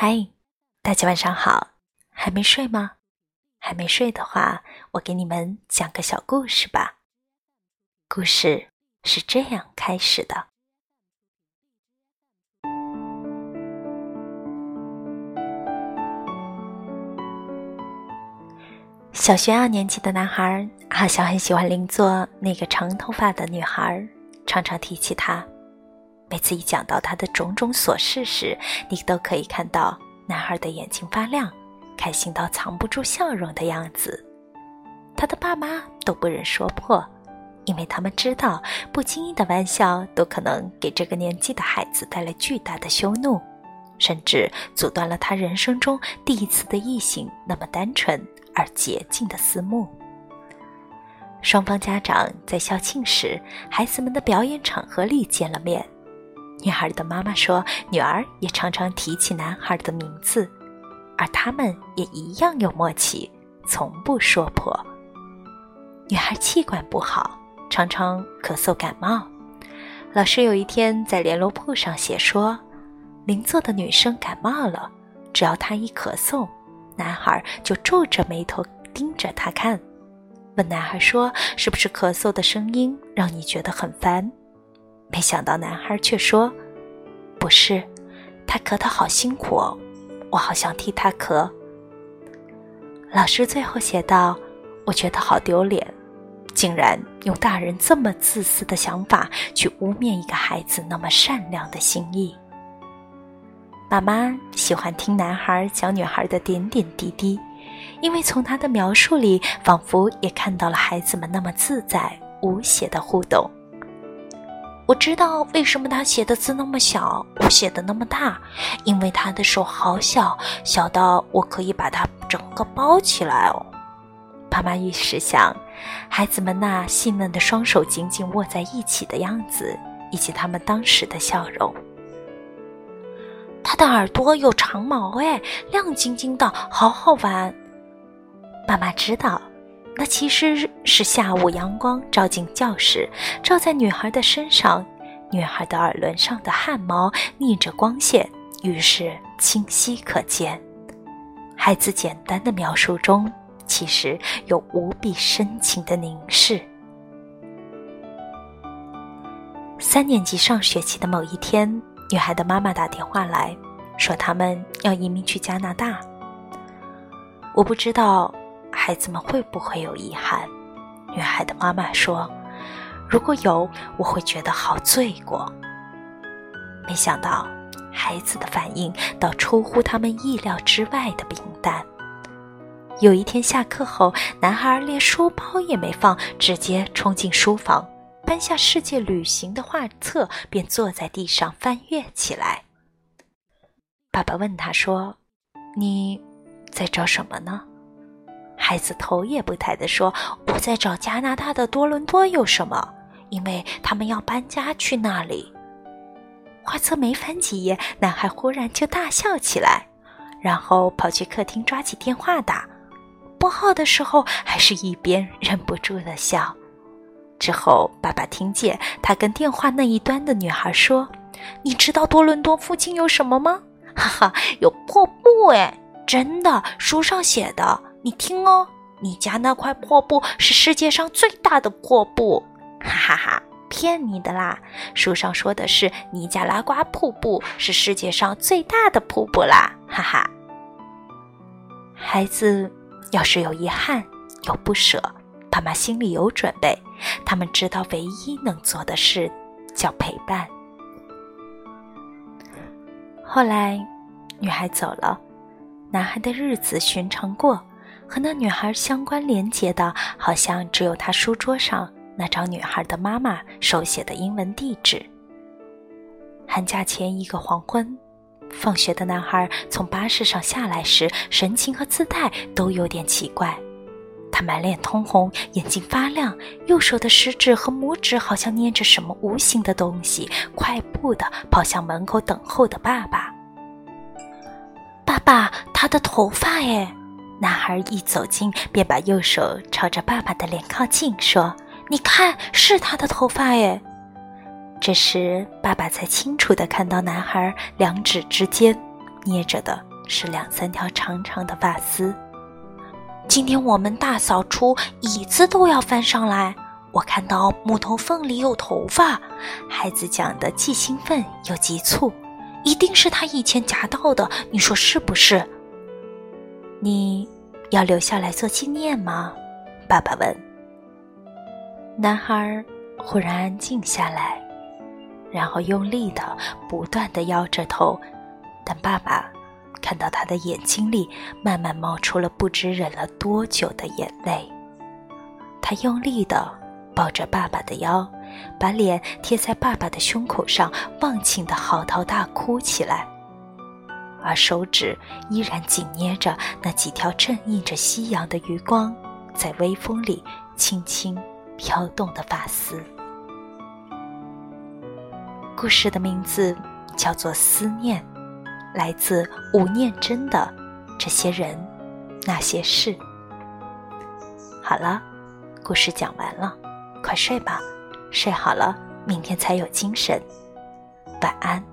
嗨，大家晚上好，还没睡吗？还没睡的话，我给你们讲个小故事吧。故事是这样开始的：小学二年级的男孩好像很喜欢邻座那个长头发的女孩，常常提起她。每次一讲到他的种种琐事时，你都可以看到男孩的眼睛发亮，开心到藏不住笑容的样子。他的爸妈都不忍说破，因为他们知道不经意的玩笑都可能给这个年纪的孩子带来巨大的羞怒，甚至阻断了他人生中第一次的异性那么单纯而洁净的思慕。双方家长在校庆时，孩子们的表演场合里见了面。女孩的妈妈说：“女儿也常常提起男孩的名字，而他们也一样有默契，从不说破。”女孩气管不好，常常咳嗽感冒。老师有一天在联络簿上写说：“邻座的女生感冒了，只要她一咳嗽，男孩就皱着眉头盯着她看，问男孩说：‘是不是咳嗽的声音让你觉得很烦？’”没想到男孩却说：“不是，他咳得好辛苦哦，我好想替他咳。”老师最后写道：“我觉得好丢脸，竟然用大人这么自私的想法去污蔑一个孩子那么善良的心意。”妈妈喜欢听男孩讲女孩的点点滴滴，因为从他的描述里，仿佛也看到了孩子们那么自在无邪的互动。我知道为什么他写的字那么小，我写的那么大，因为他的手好小，小到我可以把它整个包起来哦。爸妈一时想，孩子们那细嫩的双手紧紧握在一起的样子，以及他们当时的笑容。他的耳朵有长毛，哎，亮晶晶的，好好玩。爸妈知道。那其实是下午阳光照进教室，照在女孩的身上，女孩的耳轮上的汗毛逆着光线，于是清晰可见。孩子简单的描述中，其实有无比深情的凝视。三年级上学期的某一天，女孩的妈妈打电话来说，他们要移民去加拿大。我不知道。孩子们会不会有遗憾？女孩的妈妈说：“如果有，我会觉得好罪过。”没想到，孩子的反应倒出乎他们意料之外的平淡。有一天下课后，男孩连书包也没放，直接冲进书房，搬下世界旅行的画册，便坐在地上翻阅起来。爸爸问他说：“你在找什么呢？”孩子头也不抬地说：“我在找加拿大的多伦多有什么？因为他们要搬家去那里。”画册没翻几页，男孩忽然就大笑起来，然后跑去客厅抓起电话打。拨号的时候，还是一边忍不住的笑。之后，爸爸听见他跟电话那一端的女孩说：“你知道多伦多附近有什么吗？哈哈，有破布哎，真的，书上写的。”你听哦，你家那块破布是世界上最大的破布，哈哈哈，骗你的啦！书上说的是尼加拉瓜瀑布是世界上最大的瀑布啦，哈哈。孩子要是有遗憾、有不舍，爸妈心里有准备，他们知道唯一能做的事叫陪伴。后来，女孩走了，男孩的日子寻常过。和那女孩相关联结的，好像只有他书桌上那张女孩的妈妈手写的英文地址。寒假前一个黄昏，放学的男孩从巴士上下来时，神情和姿态都有点奇怪。他满脸通红，眼睛发亮，右手的食指和拇指好像捏着什么无形的东西，快步的跑向门口等候的爸爸。爸爸，他的头发哎。男孩一走近，便把右手朝着爸爸的脸靠近，说：“你看，是他的头发耶。”这时，爸爸才清楚地看到男孩两指之间捏着的是两三条长长的发丝。今天我们大扫除，椅子都要翻上来。我看到木头缝里有头发，孩子讲的既兴奋又急促，一定是他以前夹到的，你说是不是？你要留下来做纪念吗？爸爸问。男孩忽然安静下来，然后用力的、不断的摇着头，但爸爸看到他的眼睛里慢慢冒出了不知忍了多久的眼泪。他用力的。抱着爸爸的腰，把脸贴在爸爸的胸口上，忘情的嚎啕大哭起来，而手指依然紧捏着那几条正映着夕阳的余光，在微风里轻轻飘动的发丝。故事的名字叫做《思念》，来自吴念真的《这些人，那些事》。好了，故事讲完了。快睡吧，睡好了，明天才有精神。晚安。